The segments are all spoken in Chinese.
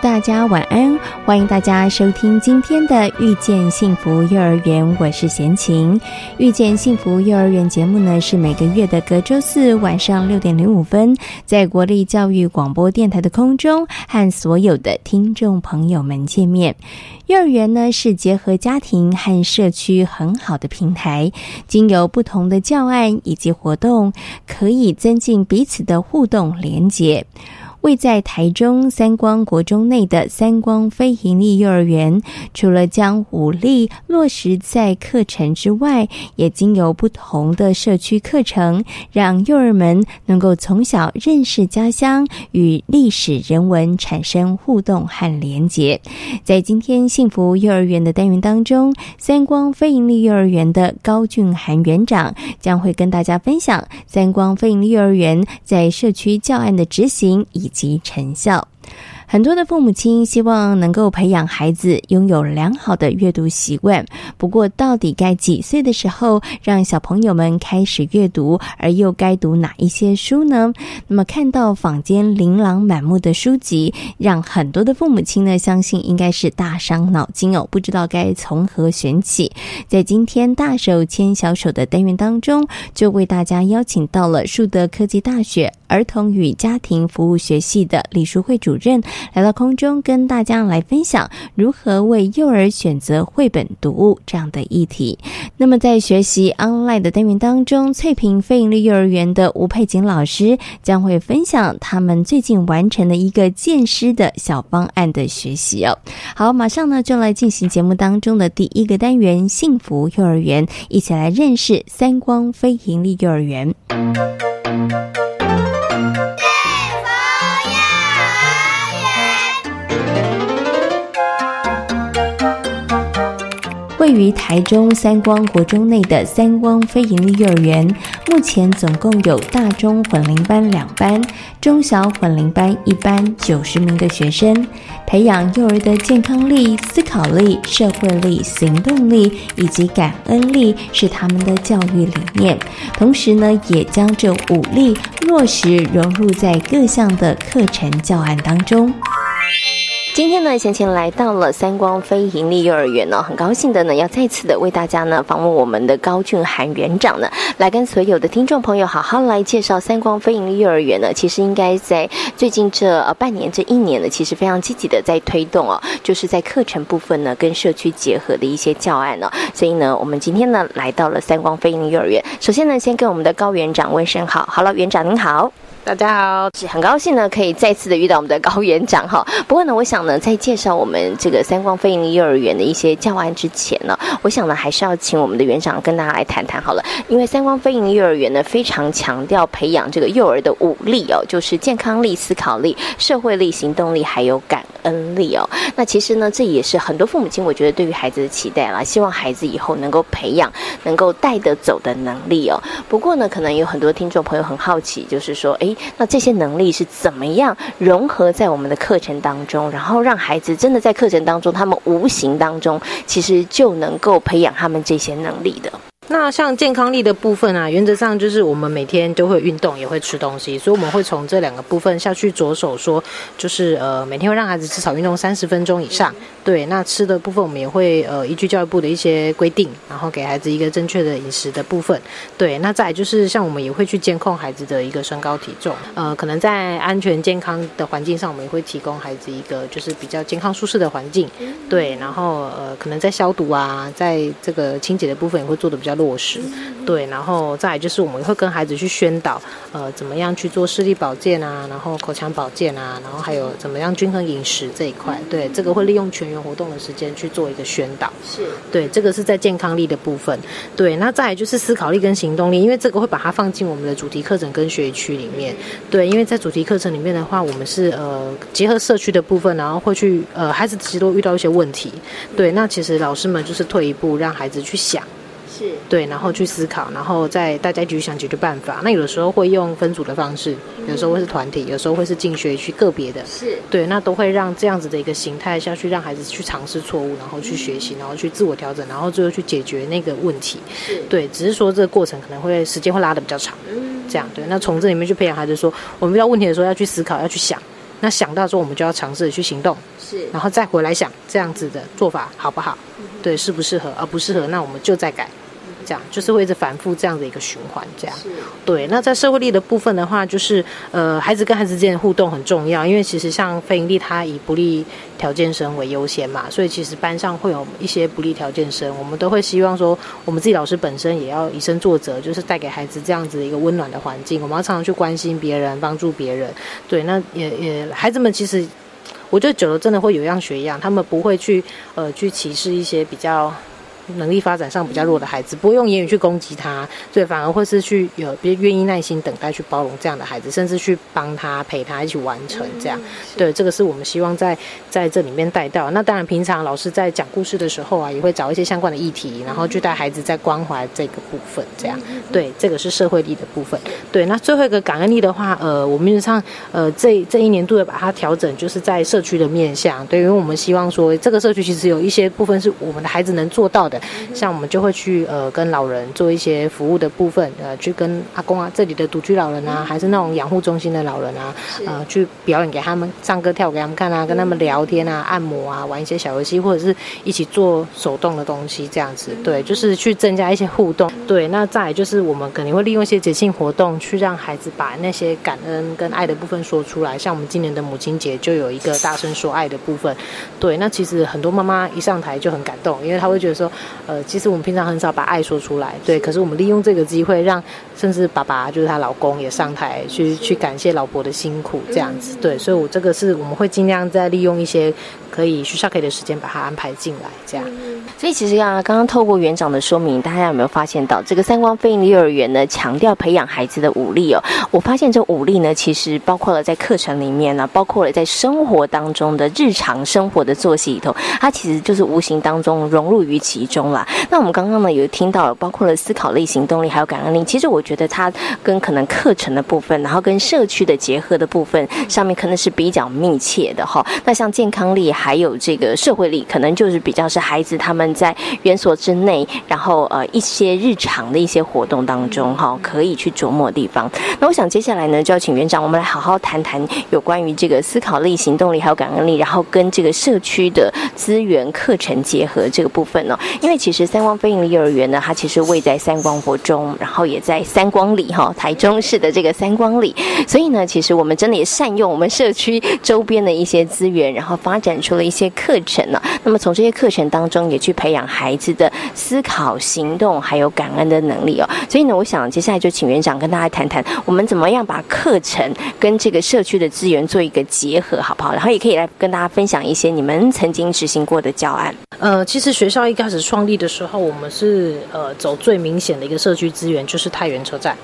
大家晚安！欢迎大家收听今天的《遇见幸福幼儿园》，我是贤琴。《遇见幸福幼儿园》节目呢，是每个月的隔周四晚上六点零五分，在国立教育广播电台的空中和所有的听众朋友们见面。幼儿园呢，是结合家庭和社区很好的平台，经由不同的教案以及活动，可以增进彼此的互动连结。位在台中三光国中内的三光非营利幼儿园，除了将武力落实在课程之外，也经由不同的社区课程，让幼儿们能够从小认识家乡，与历史人文产生互动和连结。在今天幸福幼儿园的单元当中，三光非营利幼儿园的高俊涵园长将会跟大家分享三光非营利幼儿园在社区教案的执行以。及成效。很多的父母亲希望能够培养孩子拥有良好的阅读习惯，不过到底该几岁的时候让小朋友们开始阅读，而又该读哪一些书呢？那么看到坊间琳琅满目的书籍，让很多的父母亲呢相信应该是大伤脑筋哦，不知道该从何选起。在今天大手牵小手的单元当中，就为大家邀请到了树德科技大学儿童与家庭服务学系的李淑慧主任。来到空中，跟大家来分享如何为幼儿选择绘本读物这样的议题。那么，在学习 online 的单元当中，翠屏非营利幼儿园的吴佩锦老师将会分享他们最近完成的一个建师的小方案的学习哦。好，马上呢就来进行节目当中的第一个单元——幸福幼儿园，一起来认识三光非营利幼儿园。于台中三光国中内的三光非营利幼儿园，目前总共有大中混龄班两班，中小混龄班一班，九十名的学生，培养幼儿的健康力、思考力、社会力、行动力以及感恩力是他们的教育理念。同时呢，也将这五力落实融入在各项的课程教案当中。今天呢，贤贤来到了三光非盈利幼儿园呢，很高兴的呢，要再次的为大家呢访问我们的高俊涵园长呢，来跟所有的听众朋友好好来介绍三光非盈利幼儿园呢。其实应该在最近这呃半年这一年呢，其实非常积极的在推动哦，就是在课程部分呢跟社区结合的一些教案呢。所以呢，我们今天呢来到了三光非盈利幼儿园，首先呢，先跟我们的高园长问声好，好了，园长您好。大家好，很高兴呢，可以再次的遇到我们的高园长哈。不过呢，我想呢，在介绍我们这个三光飞鹰幼儿园的一些教案之前呢，我想呢，还是要请我们的园长跟大家来谈谈好了。因为三光飞鹰幼儿园呢，非常强调培养这个幼儿的五力哦，就是健康力、思考力、社会力、行动力，还有感恩力哦。那其实呢，这也是很多父母亲我觉得对于孩子的期待啦，希望孩子以后能够培养、能够带得走的能力哦。不过呢，可能有很多听众朋友很好奇，就是说，哎。那这些能力是怎么样融合在我们的课程当中，然后让孩子真的在课程当中，他们无形当中其实就能够培养他们这些能力的。那像健康力的部分啊，原则上就是我们每天都会运动，也会吃东西，所以我们会从这两个部分下去着手说，就是呃每天会让孩子至少运动三十分钟以上。对，那吃的部分我们也会呃依据教育部的一些规定，然后给孩子一个正确的饮食的部分。对，那再就是像我们也会去监控孩子的一个身高体重，呃，可能在安全健康的环境上，我们也会提供孩子一个就是比较健康舒适的环境。对，然后呃可能在消毒啊，在这个清洁的部分也会做的比较。较落实。对，然后再来就是我们会跟孩子去宣导，呃，怎么样去做视力保健啊，然后口腔保健啊，然后还有怎么样均衡饮食这一块。对，这个会利用全员活动的时间去做一个宣导。是，对，这个是在健康力的部分。对，那再来就是思考力跟行动力，因为这个会把它放进我们的主题课程跟学习区里面。对，因为在主题课程里面的话，我们是呃结合社区的部分，然后会去呃孩子其实都遇到一些问题。对，那其实老师们就是退一步，让孩子去想。是对，然后去思考，然后再大家一起想解决办法。那有的时候会用分组的方式，有时候会是团体，有时候会是进学区个别的。是对，那都会让这样子的一个形态下去，让孩子去尝试错误，然后去学习，然后去自我调整，然后最后去解决那个问题。是对，只是说这个过程可能会时间会拉的比较长。嗯，这样对，那从这里面去培养孩子说，我们遇到问题的时候要去思考，要去想。那想到之后，我们就要尝试去行动，是然后再回来想这样子的做法好不好？对，适不适合？而不适合，那我们就再改。这样就是会一直反复这样的一个循环，这样对。那在社会力的部分的话，就是呃，孩子跟孩子之间的互动很重要，因为其实像非营利，它以不利条件生为优先嘛，所以其实班上会有一些不利条件生，我们都会希望说，我们自己老师本身也要以身作则，就是带给孩子这样子的一个温暖的环境。我们要常常去关心别人，帮助别人。对，那也也孩子们其实，我觉得久了真的会有样学样，他们不会去呃去歧视一些比较。能力发展上比较弱的孩子，不会用言语去攻击他，对，反而会是去有别愿意耐心等待去包容这样的孩子，甚至去帮他陪他一起完成这样。对，这个是我们希望在在这里面带到。那当然，平常老师在讲故事的时候啊，也会找一些相关的议题，然后去带孩子在关怀这个部分这样。对，这个是社会力的部分。对，那最后一个感恩力的话，呃，我们实际上呃这这一年度的把它调整，就是在社区的面向。对，因为我们希望说这个社区其实有一些部分是我们的孩子能做到的。像我们就会去呃跟老人做一些服务的部分，呃去跟阿公啊这里的独居老人啊，还是那种养护中心的老人啊，呃去表演给他们唱歌跳给他们看啊，跟他们聊天啊，按摩啊，玩一些小游戏，或者是一起做手动的东西这样子，对，就是去增加一些互动。对，那再来就是我们肯定会利用一些节庆活动，去让孩子把那些感恩跟爱的部分说出来。像我们今年的母亲节就有一个大声说爱的部分，对，那其实很多妈妈一上台就很感动，因为她会觉得说，呃。其实我们平常很少把爱说出来，对。可是我们利用这个机会，让甚至爸爸就是她老公也上台去去感谢老婆的辛苦，这样子，对。所以，我这个是我们会尽量在利用一些可以需要给的时间，把它安排进来，这样。所以其实啊，刚刚透过园长的说明，大家有没有发现到这个三光飞鹰幼儿园呢？强调培养孩子的武力哦。我发现这武力呢，其实包括了在课程里面呢，包括了在生活当中的日常生活的作息里头，它其实就是无形当中融入于其中中啦。那我们刚刚呢有听到，包括了思考力、行动力，还有感恩力。其实我觉得它跟可能课程的部分，然后跟社区的结合的部分上面，可能是比较密切的哈。那像健康力还有这个社会力，可能就是比较是孩子他们。在园所之内，然后呃一些日常的一些活动当中，哈，可以去琢磨的地方。那我想接下来呢，就要请园长，我们来好好谈谈有关于这个思考力、行动力还有感恩力，然后跟这个社区的资源课程结合这个部分呢。因为其实三光飞鹰幼儿园呢，它其实位在三光国中，然后也在三光里哈，台中市的这个三光里。所以呢，其实我们真的也善用我们社区周边的一些资源，然后发展出了一些课程呢。那么从这些课程当中，也去培养孩子的思考、行动还有感恩的能力哦。所以呢，我想接下来就请园长跟大家谈谈，我们怎么样把课程跟这个社区的资源做一个结合，好不好？然后也可以来跟大家分享一些你们曾经执行过的教案。呃，其实学校一开始说创立的时候，我们是呃走最明显的一个社区资源，就是太原车站。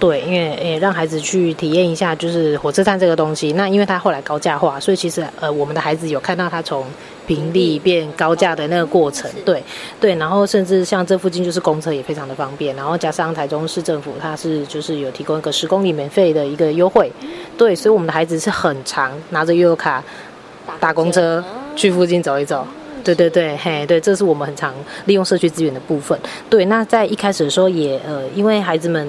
对，因为诶让孩子去体验一下，就是火车站这个东西。那因为它后来高价化，所以其实呃我们的孩子有看到它从平地变高价的那个过程。对对，然后甚至像这附近就是公车也非常的方便，然后加上台中市政府它是就是有提供一个十公里免费的一个优惠。对，所以我们的孩子是很常拿着悠游卡搭公车去附近走一走。对对对，嘿，对，这是我们很常利用社区资源的部分。对，那在一开始的时候也呃，因为孩子们。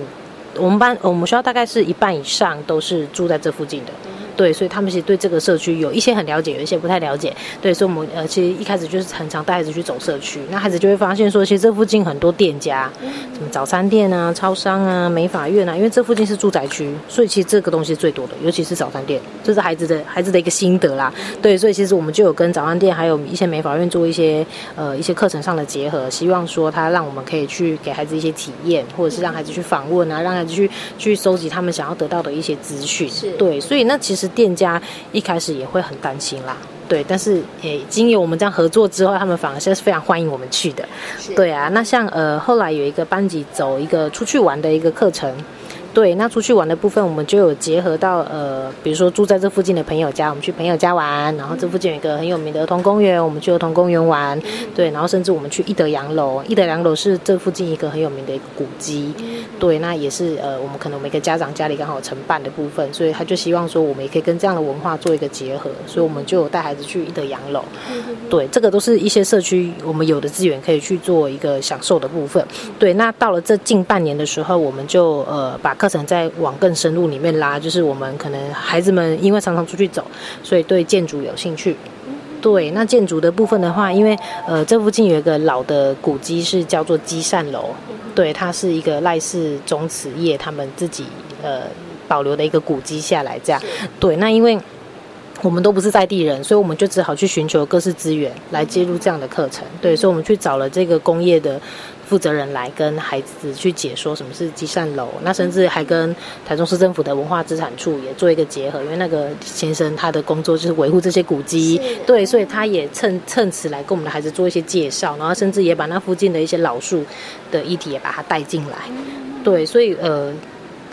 我们班我们学校大概是一半以上都是住在这附近的，对，所以他们其实对这个社区有一些很了解，有一些不太了解，对，所以我们呃其实一开始就是很常带孩子去走社区，那孩子就会发现说，其实这附近很多店家，什么早餐店啊、超商啊、美发院啊，因为这附近是住宅区，所以其实这个东西最多的，尤其是早餐店，这是孩子的孩子的一个心得啦，对，所以其实我们就有跟早餐店还有一些美发院做一些呃一些课程上的结合，希望说他让我们可以去给孩子一些体验，或者是让孩子去访问啊，让孩子去去收集他们想要得到的一些资讯，对，所以那其实店家一开始也会很担心啦。对，但是诶，经由我们这样合作之后，他们反而是非常欢迎我们去的。对啊，那像呃后来有一个班级走一个出去玩的一个课程。对，那出去玩的部分，我们就有结合到呃，比如说住在这附近的朋友家，我们去朋友家玩，然后这附近有一个很有名的儿童公园，我们去儿童公园玩。对，然后甚至我们去一德洋楼，一德洋楼是这附近一个很有名的一个古迹。对，那也是呃，我们可能每个家长家里刚好承办的部分，所以他就希望说，我们也可以跟这样的文化做一个结合，所以我们就有带孩子去一德洋楼。对，这个都是一些社区我们有的资源可以去做一个享受的部分。对，那到了这近半年的时候，我们就呃把课程再往更深入里面拉，就是我们可能孩子们因为常常出去走，所以对建筑有兴趣。对，那建筑的部分的话，因为呃这附近有一个老的古迹是叫做积善楼，对，它是一个赖氏宗祠业他们自己呃保留的一个古迹下来这样。对，那因为我们都不是在地人，所以我们就只好去寻求各式资源来接入这样的课程。对，所以我们去找了这个工业的。负责人来跟孩子去解说什么是积善楼，那甚至还跟台中市政府的文化资产处也做一个结合，因为那个先生他的工作就是维护这些古迹，对，所以他也趁趁此来跟我们的孩子做一些介绍，然后甚至也把那附近的一些老树的议题也把它带进来，对，所以呃。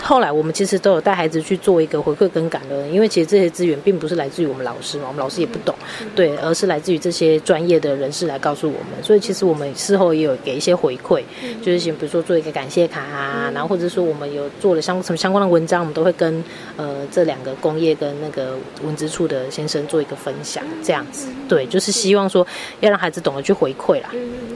后来我们其实都有带孩子去做一个回馈跟感恩，因为其实这些资源并不是来自于我们老师嘛，我们老师也不懂，对，而是来自于这些专业的人士来告诉我们。所以其实我们事后也有给一些回馈，就是比如说做一个感谢卡啊，然后或者说我们有做了相什么相关的文章，我们都会跟呃这两个工业跟那个文资处的先生做一个分享，这样子，对，就是希望说要让孩子懂得去回馈啦。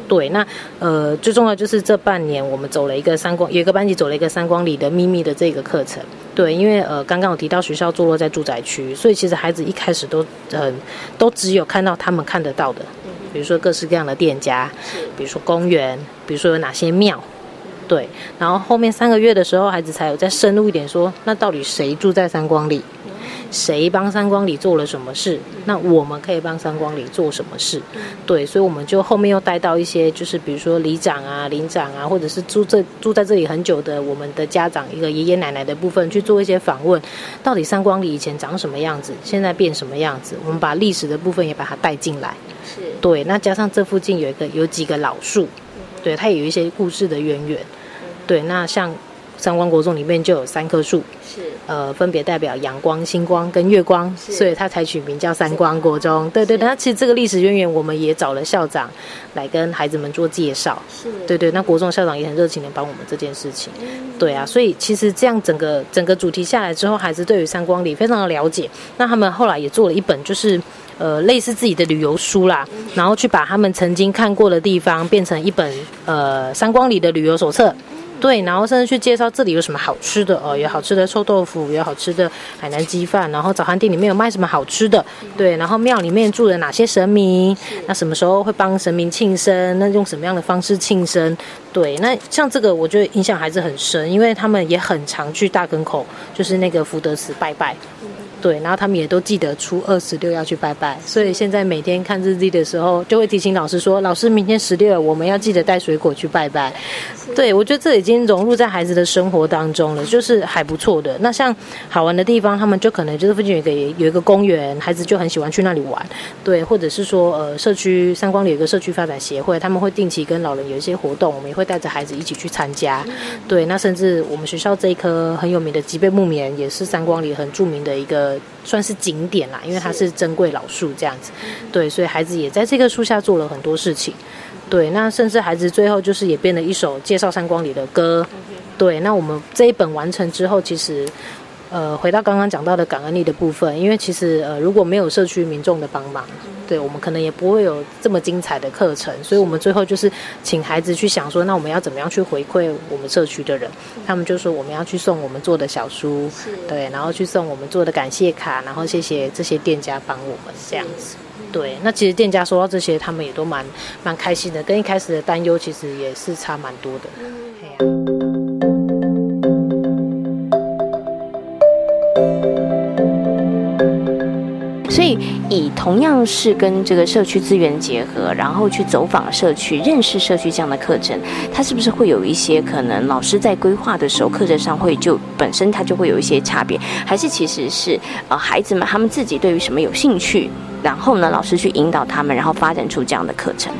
对，那呃最重要就是这半年我们走了一个三光，有一个班级走了一个三光里的秘密的。这个课程，对，因为呃，刚刚有提到学校坐落在住宅区，所以其实孩子一开始都很都只有看到他们看得到的，比如说各式各样的店家，比如说公园，比如说有哪些庙，对，然后后面三个月的时候，孩子才有再深入一点说，那到底谁住在三光里？谁帮三光里做了什么事？那我们可以帮三光里做什么事？对，所以我们就后面又带到一些，就是比如说里长啊、邻长啊，或者是住这住在这里很久的我们的家长，一个爷爷奶奶的部分去做一些访问。到底三光里以前长什么样子？现在变什么样子？我们把历史的部分也把它带进来。是对，那加上这附近有一个有几个老树，对，它也有一些故事的渊源。对，那像三光国中里面就有三棵树。是，呃，分别代表阳光、星光跟月光，所以他才取名叫三光国中。对对，那其实这个历史渊源，我们也找了校长来跟孩子们做介绍。是，对对，那国中校长也很热情的帮我们这件事情。对啊，所以其实这样整个整个主题下来之后，孩子对于三光里非常的了解。那他们后来也做了一本，就是呃类似自己的旅游书啦，然后去把他们曾经看过的地方变成一本呃三光里的旅游手册。对，然后甚至去介绍这里有什么好吃的哦，有好吃的臭豆腐，有好吃的海南鸡饭，然后早餐店里面有卖什么好吃的，对，然后庙里面住了哪些神明，那什么时候会帮神明庆生，那用什么样的方式庆生，对，那像这个我觉得影响还是很深，因为他们也很常去大坑口，就是那个福德祠拜拜。对，然后他们也都记得初二十六要去拜拜，所以现在每天看日历的时候，就会提醒老师说：“老师，明天十六，我们要记得带水果去拜拜。”对，我觉得这已经融入在孩子的生活当中了，就是还不错的。那像好玩的地方，他们就可能就是附近有一个有一个公园，孩子就很喜欢去那里玩。对，或者是说呃，社区三光里有个社区发展协会，他们会定期跟老人有一些活动，我们也会带着孩子一起去参加。对，那甚至我们学校这一棵很有名的吉贝木棉，也是三光里很著名的一个。算是景点啦，因为它是珍贵老树这样子，对，所以孩子也在这棵树下做了很多事情，对，那甚至孩子最后就是也编了一首介绍三光里的歌，对，那我们这一本完成之后，其实，呃，回到刚刚讲到的感恩力的部分，因为其实呃如果没有社区民众的帮忙。对我们可能也不会有这么精彩的课程，所以我们最后就是请孩子去想说，那我们要怎么样去回馈我们社区的人？他们就说我们要去送我们做的小书，对，然后去送我们做的感谢卡，然后谢谢这些店家帮我们这样子。对，那其实店家收到这些，他们也都蛮蛮开心的，跟一开始的担忧其实也是差蛮多的。所以，以同样是跟这个社区资源结合，然后去走访社区、认识社区这样的课程，它是不是会有一些可能老师在规划的时候，课程上会就本身它就会有一些差别？还是其实是呃孩子们他们自己对于什么有兴趣，然后呢老师去引导他们，然后发展出这样的课程？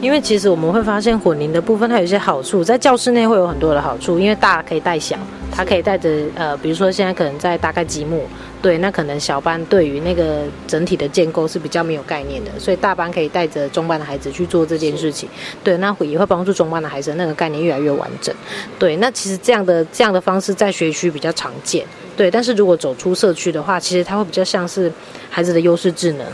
因为其实我们会发现混龄的部分，它有一些好处，在教室内会有很多的好处，因为大可以带小，他可以带着呃，比如说现在可能在大概积木，对，那可能小班对于那个整体的建构是比较没有概念的，所以大班可以带着中班的孩子去做这件事情，对，那也会帮助中班的孩子那个概念越来越完整，对，那其实这样的这样的方式在学区比较常见，对，但是如果走出社区的话，其实它会比较像是孩子的优势智能。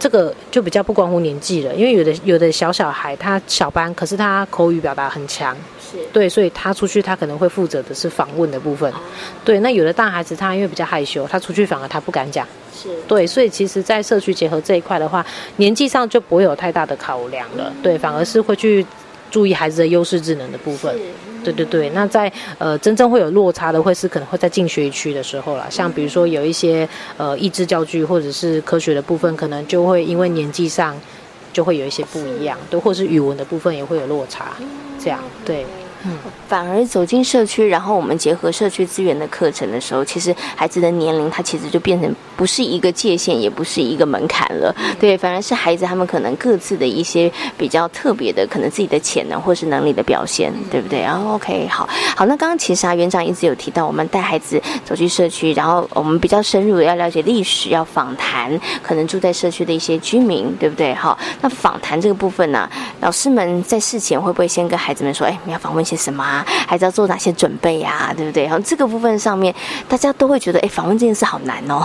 这个就比较不关乎年纪了，因为有的有的小小孩他小班，可是他口语表达很强，是。对，所以他出去他可能会负责的是访问的部分，对。那有的大孩子他因为比较害羞，他出去反而他不敢讲，是。对，所以其实，在社区结合这一块的话，年纪上就不会有太大的考量了，对，反而是会去注意孩子的优势智能的部分。对对对，那在呃真正会有落差的，会是可能会在进学区的时候啦，像比如说有一些呃益智教具或者是科学的部分，可能就会因为年纪上就会有一些不一样，对，或是语文的部分也会有落差，这样对。嗯，反而走进社区，然后我们结合社区资源的课程的时候，其实孩子的年龄他其实就变成不是一个界限，也不是一个门槛了。对，反而是孩子他们可能各自的一些比较特别的，可能自己的潜能或是能力的表现，对不对？然后 OK，好，好，那刚刚其实啊，园长一直有提到，我们带孩子走进社区，然后我们比较深入的要了解历史，要访谈可能住在社区的一些居民，对不对？好，那访谈这个部分呢，老师们在事前会不会先跟孩子们说，哎，你要访问？些什么啊？还是要做哪些准备呀？对不对？然后这个部分上面，大家都会觉得，哎，访问这件事好难哦。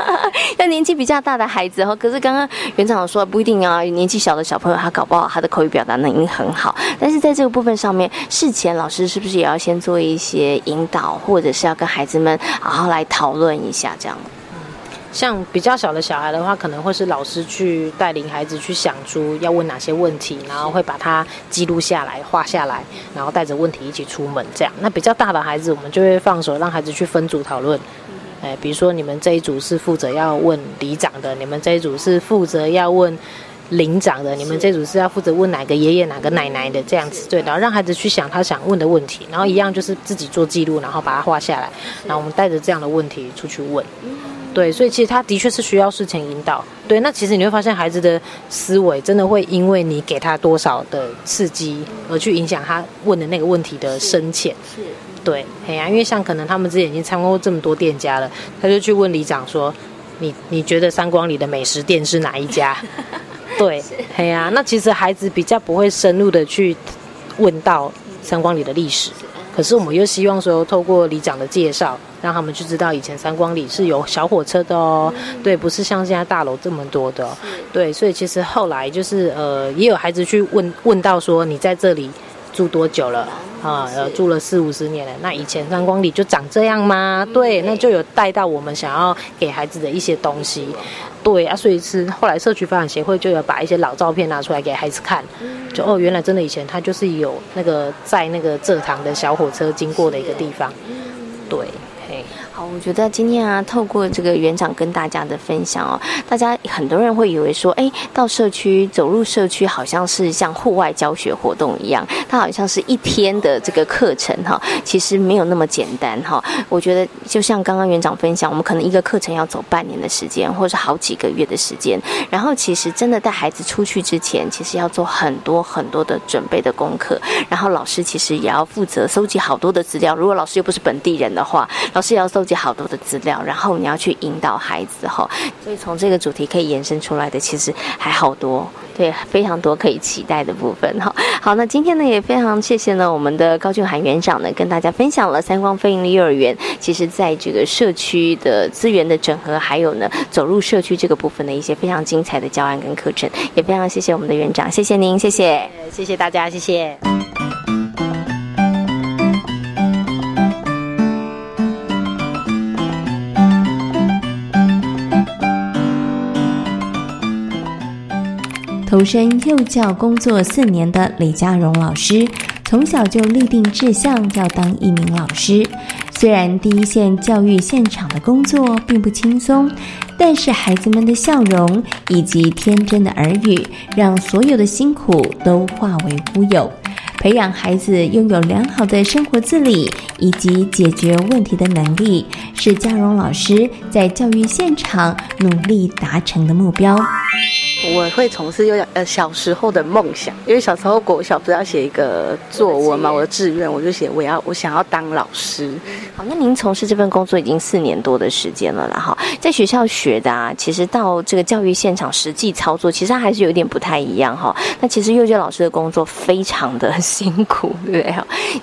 要年纪比较大的孩子，哈，可是刚刚园长说不一定啊，年纪小的小朋友他搞不好他的口语表达能力很好。但是在这个部分上面，事前老师是不是也要先做一些引导，或者是要跟孩子们好好来讨论一下这样？像比较小的小孩的话，可能会是老师去带领孩子去想出要问哪些问题，然后会把它记录下来、画下来，然后带着问题一起出门。这样，那比较大的孩子，我们就会放手让孩子去分组讨论。哎，比如说你们这一组是负责要问里长的，你们这一组是负责要问领长的，你们这组是要负责问哪个爷爷、哪个奶奶的这样子。对，然后让孩子去想他想问的问题，然后一样就是自己做记录，然后把它画下来，然后我们带着这样的问题出去问。对，所以其实他的确是需要事前引导。对，那其实你会发现孩子的思维真的会因为你给他多少的刺激，而去影响他问的那个问题的深浅。是，对，哎呀，因为像可能他们之前已经参观过这么多店家了，他就去问里长说：“你你觉得三光里的美食店是哪一家？” 对，哎呀，那其实孩子比较不会深入的去问到三光里的历史。可是我们又希望说，透过里长的介绍，让他们去知道以前三光里是有小火车的哦，对，不是像现在大楼这么多的，对，所以其实后来就是呃，也有孩子去问问到说，你在这里住多久了啊？呃，住了四五十年了，那以前三光里就长这样吗？对，那就有带到我们想要给孩子的一些东西。对啊，所以是后来社区发展协会就有把一些老照片拿出来给孩子看，就哦，原来真的以前他就是有那个在那个蔗糖的小火车经过的一个地方，对。我觉得今天啊，透过这个园长跟大家的分享哦，大家很多人会以为说，哎，到社区走入社区，好像是像户外教学活动一样，它好像是一天的这个课程哈，其实没有那么简单哈。我觉得就像刚刚园长分享，我们可能一个课程要走半年的时间，或者是好几个月的时间，然后其实真的带孩子出去之前，其实要做很多很多的准备的功课，然后老师其实也要负责收集好多的资料。如果老师又不是本地人的话，老师也要收。集好多的资料，然后你要去引导孩子哈。所以从这个主题可以延伸出来的，其实还好多，对，非常多可以期待的部分哈。好，那今天呢也非常谢谢呢我们的高俊涵园长呢跟大家分享了三光飞营的幼儿园，其实在这个社区的资源的整合，还有呢走入社区这个部分的一些非常精彩的教案跟课程，也非常谢谢我们的园长，谢谢您，谢谢，谢谢大家，谢谢。投身幼教工作四年的李佳荣老师，从小就立定志向要当一名老师。虽然第一线教育现场的工作并不轻松，但是孩子们的笑容以及天真的耳语，让所有的辛苦都化为乌有。培养孩子拥有良好的生活自理以及解决问题的能力，是嘉荣老师在教育现场努力达成的目标。我会从事有呃小时候的梦想，因为小时候国小不是要写一个作文嘛，我的志愿我就写我要我想要当老师。好，那您从事这份工作已经四年多的时间了啦哈，在学校学的啊，其实到这个教育现场实际操作，其实还是有点不太一样哈。那其实幼教老师的工作非常的辛苦，对不对？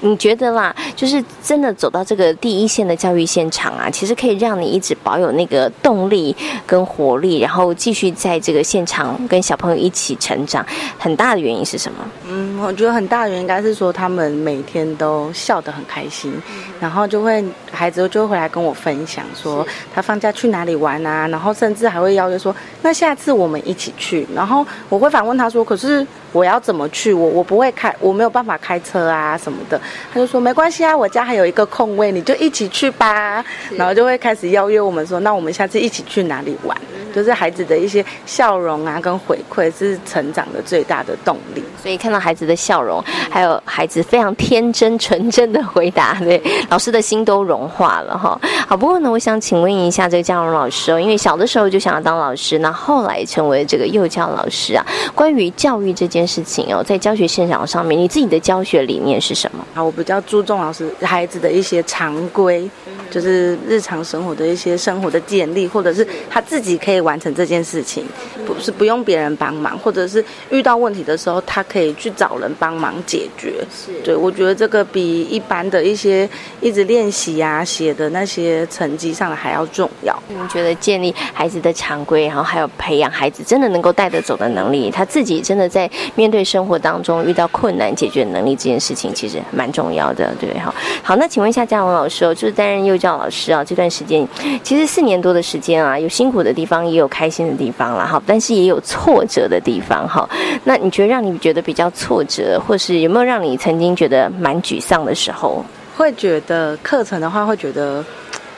你觉得啦，就是真的走到这个第一线的教育现场啊，其实可以让你一直保有那个动力跟活力，然后继续在这个现场。跟小朋友一起成长，很大的原因是什么？嗯，我觉得很大的原因应该是说他们每天都笑得很开心，然后就会孩子就会回来跟我分享说他放假去哪里玩啊，然后甚至还会邀约说那下次我们一起去，然后我会反问他说可是。我要怎么去？我我不会开，我没有办法开车啊什么的。他就说没关系啊，我家还有一个空位，你就一起去吧。然后就会开始邀约我们说，那我们下次一起去哪里玩？就是孩子的一些笑容啊，跟回馈是成长的最大的动力。所以看到孩子的笑容，还有孩子非常天真纯真的回答，对老师的心都融化了哈。好，不过呢，我想请问一下这个嘉荣老师哦，因为小的时候就想要当老师，那后来成为这个幼教老师啊，关于教育这件。事情哦，在教学现场上面，你自己的教学理念是什么？啊，我比较注重老师孩子的一些常规，就是日常生活的一些生活的建立，或者是他自己可以完成这件事情，不是不用别人帮忙，或者是遇到问题的时候，他可以去找人帮忙解决。是，对我觉得这个比一般的一些一直练习啊写的那些成绩上的还要重要。你觉得建立孩子的常规，然后还有培养孩子真的能够带得走的能力，他自己真的在。面对生活当中遇到困难解决能力这件事情，其实蛮重要的，对不对？哈，好，那请问一下嘉文老师哦，就是担任幼教老师啊，这段时间其实四年多的时间啊，有辛苦的地方，也有开心的地方了，哈，但是也有挫折的地方，哈。那你觉得让你觉得比较挫折，或是有没有让你曾经觉得蛮沮丧的时候？会觉得课程的话，会觉得。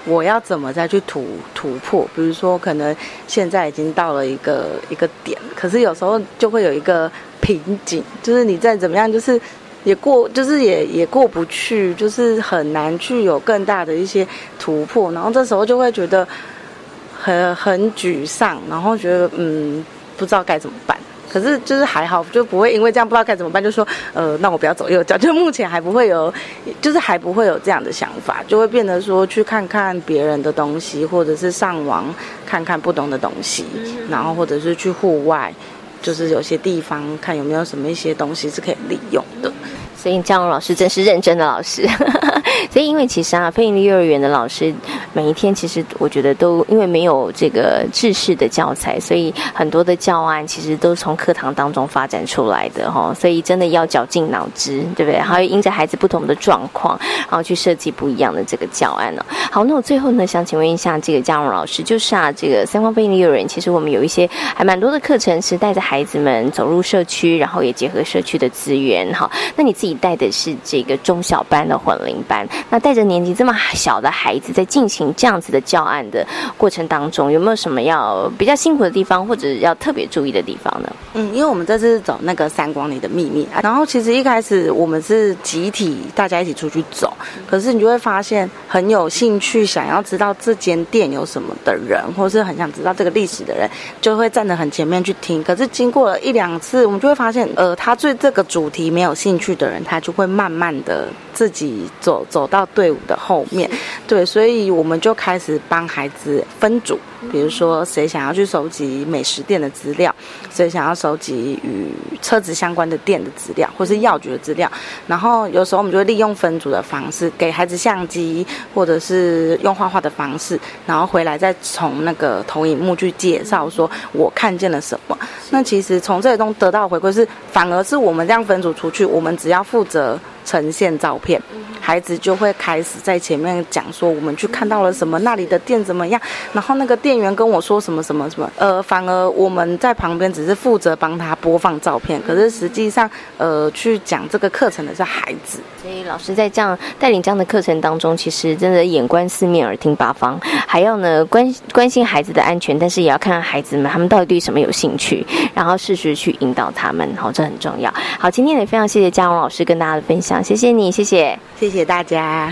我要怎么再去突突破？比如说，可能现在已经到了一个一个点，可是有时候就会有一个瓶颈，就是你再怎么样，就是也过，就是也也过不去，就是很难去有更大的一些突破。然后这时候就会觉得很很沮丧，然后觉得嗯，不知道该怎么办。可是就是还好，就不会因为这样不知道该怎么办，就说呃，那我不要走右脚。就目前还不会有，就是还不会有这样的想法，就会变得说去看看别人的东西，或者是上网看看不同的东西，然后或者是去户外，就是有些地方看有没有什么一些东西是可以利用的。所以姜荣老师真是认真的老师，所以因为其实啊，非营利幼儿园的老师每一天其实我觉得都因为没有这个制式的教材，所以很多的教案其实都是从课堂当中发展出来的哈。所以真的要绞尽脑汁，对不对？还要因着孩子不同的状况，然后去设计不一样的这个教案呢。好，那我最后呢，想请问一下这个姜荣老师，就是啊，这个三光非营利幼儿园，其实我们有一些还蛮多的课程是带着孩子们走入社区，然后也结合社区的资源哈。那你自。己带的是这个中小班的混龄班，那带着年纪这么小的孩子，在进行这样子的教案的过程当中，有没有什么要比较辛苦的地方，或者要特别注意的地方呢？嗯，因为我们这次走那个三光里的秘密，然后其实一开始我们是集体大家一起出去走，可是你就会发现很有兴趣想要知道这间店有什么的人，或是很想知道这个历史的人，就会站得很前面去听。可是经过了一两次，我们就会发现，呃，他对这个主题没有兴趣的人。他就会慢慢的自己走走走到队伍的后面。对，所以我们就开始帮孩子分组，比如说谁想要去收集美食店的资料，谁想要收集与车子相关的店的资料，或是药局的资料。然后有时候我们就会利用分组的方式，给孩子相机，或者是用画画的方式，然后回来再从那个投影幕去介绍，说我看见了什么。那其实从这中得到的回馈是，反而是我们这样分组出去，我们只要负责呈现照片。孩子就会开始在前面讲说，我们去看到了什么，那里的店怎么样，然后那个店员跟我说什么什么什么，呃，反而我们在旁边只是负责帮他播放照片，可是实际上，呃，去讲这个课程的是孩子。所以老师在这样带领这样的课程当中，其实真的眼观四面，耳听八方，还要呢关关心孩子的安全，但是也要看看孩子们他们到底对什么有兴趣，然后适时去引导他们，好，这很重要。好，今天也非常谢谢嘉荣老师跟大家的分享，谢谢你，谢谢，谢谢。谢谢大家。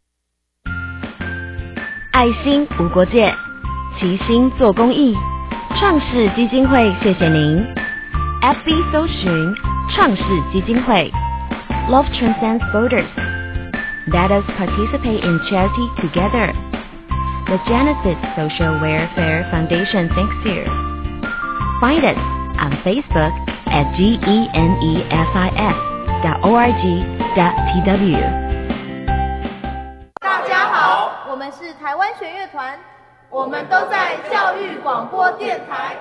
爱心无国界，齐心做公益。创世基金会，谢谢您。FB 搜寻创世基金会，Love transcends borders. Let us participate in charity together. The Genesis Social Welfare Foundation thanks you. Find us on Facebook at genefis dot org dot tw. 我们是 台湾弦乐团，我们都在教育广播电台。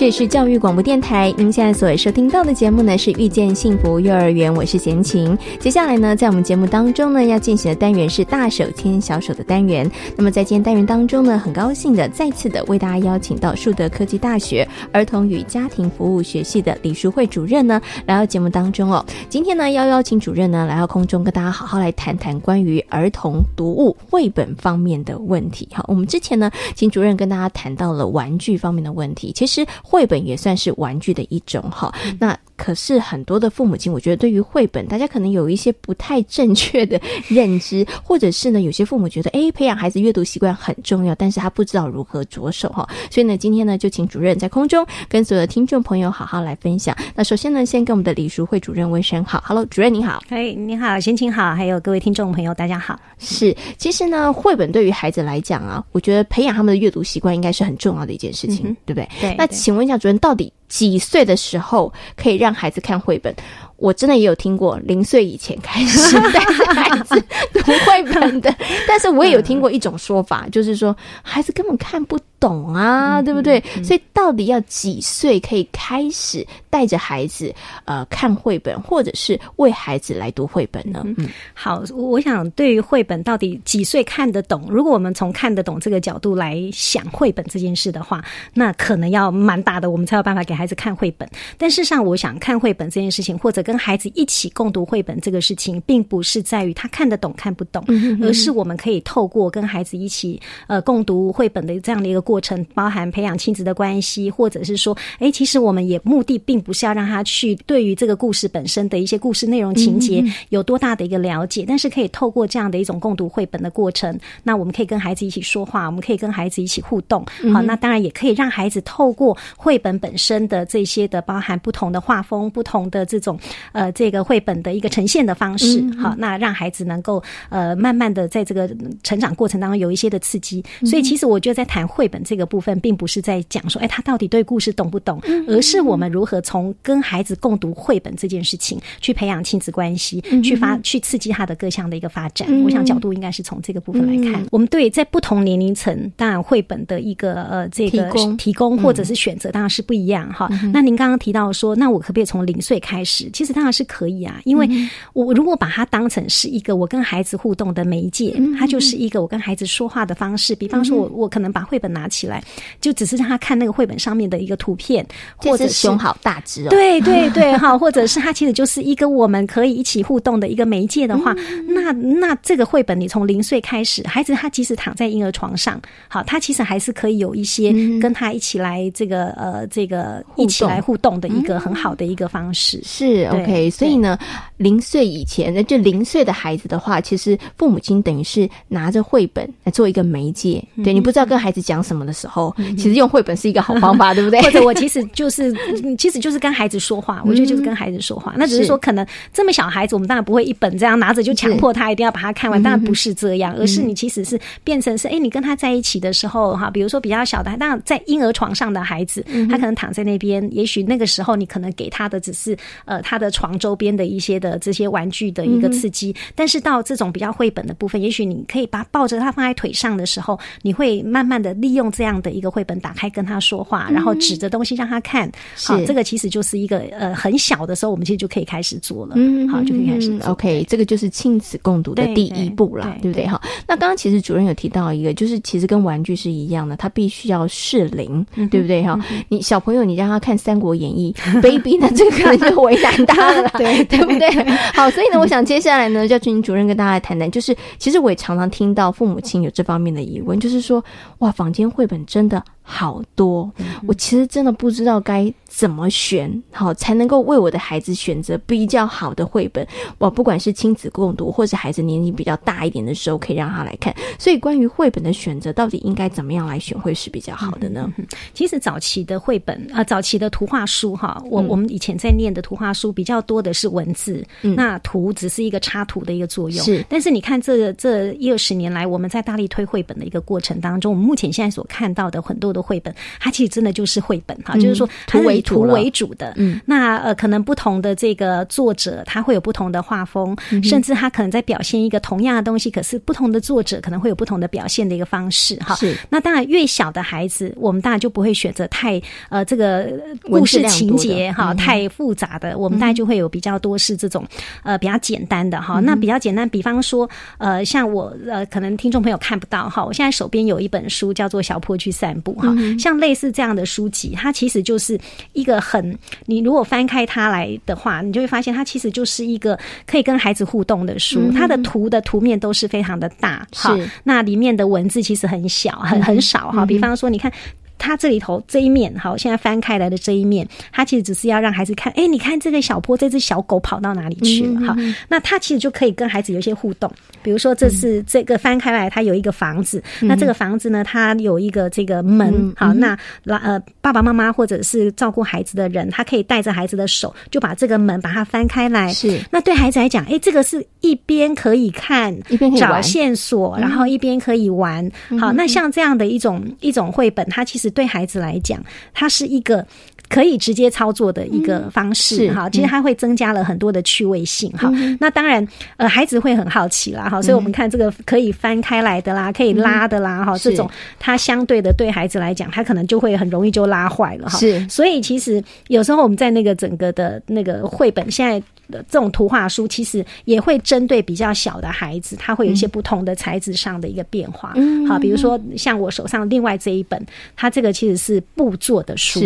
这是教育广播电台，您现在所收听到的节目呢是遇见幸福幼儿园，我是贤琴。接下来呢，在我们节目当中呢，要进行的单元是大手牵小手的单元。那么在今天单元当中呢，很高兴的再次的为大家邀请到树德科技大学儿童与家庭服务学系的李淑慧主任呢来到节目当中哦。今天呢，要邀请主任呢来到空中跟大家好好来谈谈关于儿童读物绘本方面的问题。好，我们之前呢，请主任跟大家谈到了玩具方面的问题，其实。绘本也算是玩具的一种哈，那可是很多的父母亲，我觉得对于绘本，大家可能有一些不太正确的认知，或者是呢，有些父母觉得，哎，培养孩子阅读习惯很重要，但是他不知道如何着手哈。所以呢，今天呢，就请主任在空中跟所有的听众朋友好好来分享。那首先呢，先跟我们的李淑慧主任问声好，Hello，主任你好，哎，你好，心情好，还有各位听众朋友大家好。是，其实呢，绘本对于孩子来讲啊，我觉得培养他们的阅读习惯应该是很重要的一件事情，对不对？对。那请。问一下主任，到底几岁的时候可以让孩子看绘本？我真的也有听过零岁以前开始 带着孩子读绘本的，但是我也有听过一种说法，就是说孩子根本看不懂啊，对不对？所以到底要几岁可以开始带着孩子呃看绘本，或者是为孩子来读绘本呢？嗯，好，我想对于绘本到底几岁看得懂，如果我们从看得懂这个角度来想绘本这件事的话，那可能要蛮大的，我们才有办法给孩子看绘本。但事实上，我想看绘本这件事情，或者跟孩子一起共读绘本这个事情，并不是在于他看得懂看不懂，而是我们可以透过跟孩子一起呃共读绘本的这样的一个过程，包含培养亲子的关系，或者是说，哎，其实我们也目的并不是要让他去对于这个故事本身的一些故事内容情节有多大的一个了解，但是可以透过这样的一种共读绘本的过程，那我们可以跟孩子一起说话，我们可以跟孩子一起互动，好，那当然也可以让孩子透过绘本本身的这些的包含不同的画风、不同的这种呃这个绘本的一个呈现的方式，好，那让孩子能够呃慢慢的在这个成长过程当中有一些的刺激。所以其实我觉得在谈绘本这个部分，并不是在讲说，哎，他到底对故事懂不懂，而是我们如何从跟孩子共读绘本这件事情去培养亲子关系，去发去刺激他的各项的一个发展。我想角度应该是从这个部分来看。我们对在不同年龄层，当然绘本的一个呃这个提供提供或者是选择，当然是不一样哈。那您刚刚提到说，那我可不可以从零岁开始？其实当然是可以啊，因为我如果把它当成是一个我跟孩子互动的媒介，它就是一个我跟孩子说话的方式。比方说，我我可能把绘本拿起来，就只是让他看那个绘本上面的一个图片，或者熊好大只哦，对对对哈，或者是它其实就是一个我们可以一起互动的一个媒介的话，那那这个绘本你从零岁开始，孩子他即使躺在婴儿床上，好，他其实还是可以有一些跟他一起来这个呃这个一起来互动。的一个很好的一个方式。是 OK，所以呢，零岁以前，那就零岁的孩子的话，其实父母亲等于是拿着绘本来做一个媒介。对你不知道跟孩子讲什么的时候，其实用绘本是一个好方法，对不对？或者我其实就是其实就是跟孩子说话，我觉得就是跟孩子说话。那只是说可能这么小孩子，我们当然不会一本这样拿着就强迫他一定要把它看完，当然不是这样，而是你其实是变成是哎，你跟他在一起的时候哈，比如说比较小的，当然在婴儿床上的孩子，他可能躺在那边，也许那个时候你可能给他的只是呃他的床周边的一些的这些玩具的一个刺激，但是到这种比较绘本的部分，也许你可以把抱着他放在腿上的时候，你会慢慢的利用这样的一个绘本打开跟他说话，然后指着东西让他看。好，这个其实就是一个呃很小的时候，我们其实就可以开始做了。嗯，好，就可以开始。OK，这个就是亲子共读的第一步啦，对不对？哈，那刚刚其实主任有提到一个，就是其实跟玩具是一样的，他必须要适龄，对不对？哈，你小朋友你让他看《三国演义 》，baby 呢，这个可能就为难 对对不对？好，所以呢，我想接下来呢，就要请主任跟大家来谈谈，就是其实我也常常听到父母亲有这方面的疑问，就是说，哇，房间绘本真的。好多，我其实真的不知道该怎么选，好才能够为我的孩子选择比较好的绘本。我不管是亲子共读，或是孩子年纪比较大一点的时候，可以让他来看。所以，关于绘本的选择，到底应该怎么样来选会是比较好的呢？其实早期的绘本啊，早期的图画书哈，我我们以前在念的图画书比较多的是文字，那图只是一个插图的一个作用。是，但是你看这这一二十年来，我们在大力推绘本的一个过程当中，我们目前现在所看到的很多的绘本，它其实真的就是绘本哈，就是说图为图为主的。嗯，那呃，可能不同的这个作者，他会有不同的画风，甚至他可能在表现一个同样的东西，可是不同的作者可能会有不同的表现的一个方式哈。是，那当然越小的孩子，我们当然就不会选择太呃这个故事情节哈太复杂的，我们大概就会有比较多是这种呃比较简单的哈。那比较简单，比方说呃像我呃可能听众朋友看不到哈，我现在手边有一本书叫做《小坡去散步》哈，像类似这样的书籍，它其实就是一个很你如果翻开它来的话，你就会发现它其实就是一个可以跟孩子互动的书。它的图的图面都是非常的大，是，那里面的文字其实很小，很很少哈。比方说，你看。它这里头这一面，好，现在翻开来的这一面，它其实只是要让孩子看，哎，你看这个小坡，这只小狗跑到哪里去了？好，那它其实就可以跟孩子有一些互动。比如说，这是这个翻开来，它有一个房子，那这个房子呢，它有一个这个门，好，那呃爸爸妈妈或者是照顾孩子的人，他可以带着孩子的手，就把这个门把它翻开来。是，那对孩子来讲，哎，这个是一边可以看，一边找线索，然后一边可以玩。好，那像这样的一种一种绘本，它其实。对孩子来讲，它是一个可以直接操作的一个方式哈。其实它会增加了很多的趣味性哈。那当然，呃，孩子会很好奇啦哈。所以我们看这个可以翻开来的啦，可以拉的啦哈。这种它相对的对孩子来讲，他可能就会很容易就拉坏了哈。是，所以其实有时候我们在那个整个的那个绘本现在。这种图画书其实也会针对比较小的孩子，他会有一些不同的材质上的一个变化。好，比如说像我手上另外这一本，它这个其实是布做的书。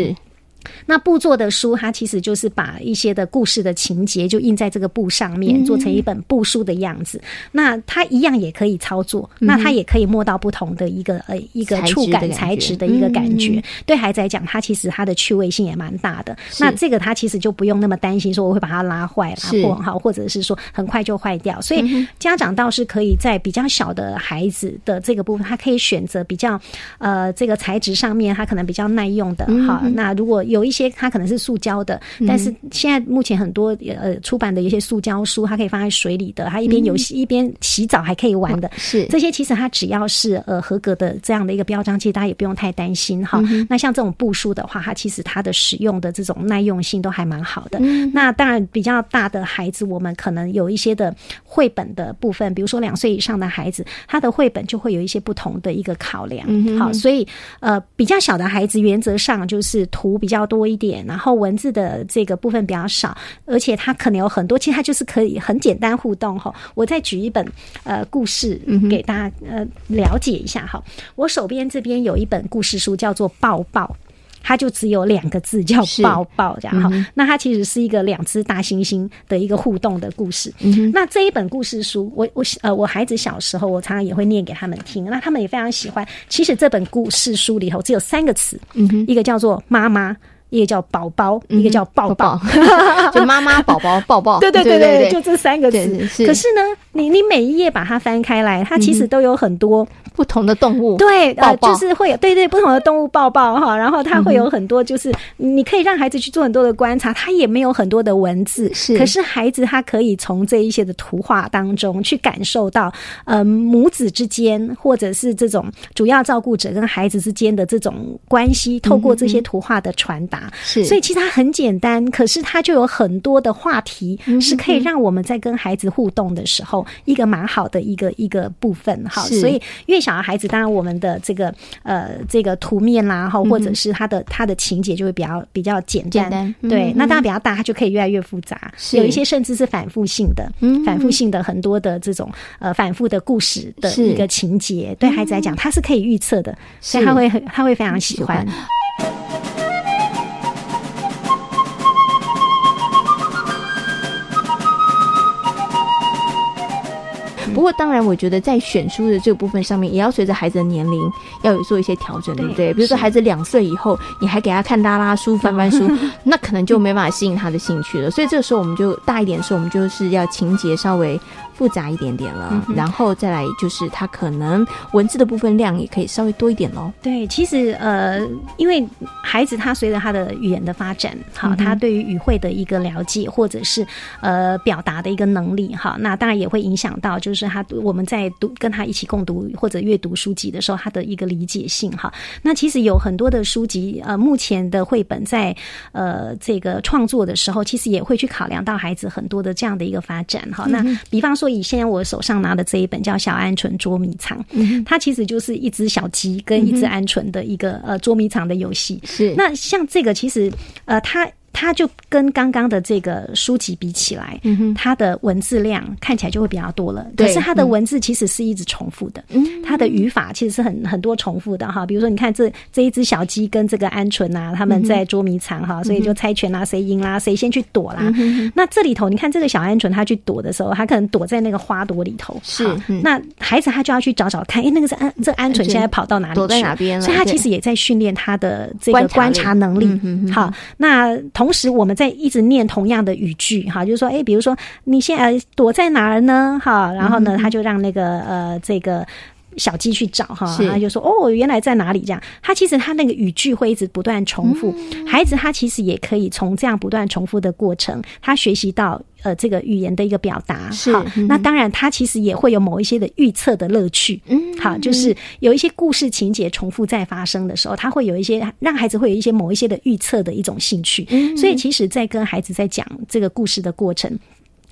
那布做的书，它其实就是把一些的故事的情节就印在这个布上面，做成一本布书的样子。那它一样也可以操作，那它也可以摸到不同的一个呃一个触感材质的一个感觉。对孩子来讲，它其实它的趣味性也蛮大的。那这个它其实就不用那么担心说我会把它拉坏、拉破好，或者是说很快就坏掉。所以家长倒是可以在比较小的孩子的这个部分，他可以选择比较呃这个材质上面，它可能比较耐用的哈。那如果有一些它可能是塑胶的，但是现在目前很多呃出版的一些塑胶书，它可以放在水里的，它一边游戏一边洗澡还可以玩的，是这些其实它只要是呃合格的这样的一个标章，其实大家也不用太担心哈。那像这种布书的话，它其实它的使用的这种耐用性都还蛮好的。那当然比较大的孩子，我们可能有一些的绘本的部分，比如说两岁以上的孩子，他的绘本就会有一些不同的一个考量。好，所以呃比较小的孩子，原则上就是图比较多一点。然后文字的这个部分比较少，而且它可能有很多，其实它就是可以很简单互动哈。我再举一本呃故事给大家呃了解一下哈。我手边这边有一本故事书，叫做《抱抱》。它就只有两个字，叫抱抱，这样哈。那它其实是一个两只大猩猩的一个互动的故事。那这一本故事书，我我呃，我孩子小时候，我常常也会念给他们听，那他们也非常喜欢。其实这本故事书里头只有三个词，一个叫做妈妈。一个叫宝宝，一个叫抱抱，就妈妈、宝宝、抱抱。对对对对，就这三个字。可是呢，你你每一页把它翻开来，它其实都有很多不同的动物。对，呃，就是会有对对不同的动物抱抱哈，然后它会有很多，就是你可以让孩子去做很多的观察，它也没有很多的文字，是。可是孩子他可以从这一些的图画当中去感受到，呃，母子之间或者是这种主要照顾者跟孩子之间的这种关系，透过这些图画的传达。是，所以其实它很简单，可是它就有很多的话题，是可以让我们在跟孩子互动的时候，一个蛮好的一个一个部分哈。所以越小的孩子，当然我们的这个呃这个图面啦，哈，或者是他的他的情节就会比较比较简单。对，那当然比较大，他就可以越来越复杂。有一些甚至是反复性的，反复性的很多的这种呃反复的故事的一个情节，对孩子来讲，他是可以预测的，所以他会很他会非常喜欢。不过，当然，我觉得在选书的这个部分上面，也要随着孩子的年龄要有做一些调整，对不对？比如说，孩子两岁以后，你还给他看拉拉书、翻翻书，那可能就没办法吸引他的兴趣了。所以这个时候，我们就大一点的时候，我们就是要情节稍微。复杂一点点了，然后再来就是它可能文字的部分量也可以稍微多一点喽。对，其实呃，因为孩子他随着他的语言的发展，好，他对于语汇的一个了解，或者是呃表达的一个能力，哈，那当然也会影响到，就是他我们在读跟他一起共读或者阅读书籍的时候，他的一个理解性，哈。那其实有很多的书籍，呃，目前的绘本在呃这个创作的时候，其实也会去考量到孩子很多的这样的一个发展，哈。那比方说。所以现在我手上拿的这一本叫《小鹌鹑捉迷藏》，它其实就是一只小鸡跟一只鹌鹑的一个呃捉迷藏的游戏。是那像这个，其实呃它。它就跟刚刚的这个书籍比起来，它的文字量看起来就会比较多了。可是它的文字其实是一直重复的，嗯它的语法其实是很很多重复的哈。比如说，你看这这一只小鸡跟这个鹌鹑啊，他们在捉迷藏哈，所以就猜拳啦，谁赢啦，谁先去躲啦。那这里头，你看这个小鹌鹑，它去躲的时候，它可能躲在那个花朵里头。是，那孩子他就要去找找看，哎，那个是鹌这鹌鹑现在跑到哪里？躲在哪边？所以他其实也在训练他的这个观察能力。好，那同时我们在一直念同样的语句，哈，就是说，哎，比如说，你现在躲在哪儿呢？哈，然后呢，他就让那个呃，这个小鸡去找，哈，他就说，哦，原来在哪里？这样，他其实他那个语句会一直不断重复。孩子他其实也可以从这样不断重复的过程，他学习到。呃，这个语言的一个表达，好，那当然，它其实也会有某一些的预测的乐趣，嗯，好，就是有一些故事情节重复再发生的时候，他会有一些让孩子会有一些某一些的预测的一种兴趣，所以其实，在跟孩子在讲这个故事的过程。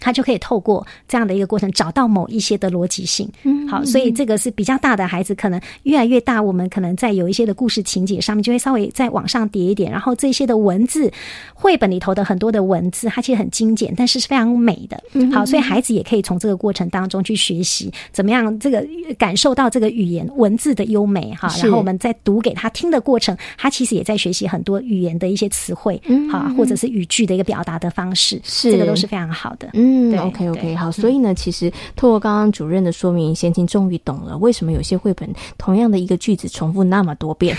他就可以透过这样的一个过程找到某一些的逻辑性。嗯，好，所以这个是比较大的孩子，可能越来越大，我们可能在有一些的故事情节上面就会稍微再往上叠一点，然后这些的文字，绘本里头的很多的文字，它其实很精简，但是是非常美的。好，所以孩子也可以从这个过程当中去学习怎么样这个感受到这个语言文字的优美哈。然后我们在读给他听的过程，他其实也在学习很多语言的一些词汇，好，或者是语句的一个表达的方式，是这个都是非常好的。嗯，OK OK，好，所以呢，其实透过刚刚主任的说明，贤琴终于懂了为什么有些绘本同样的一个句子重复那么多遍，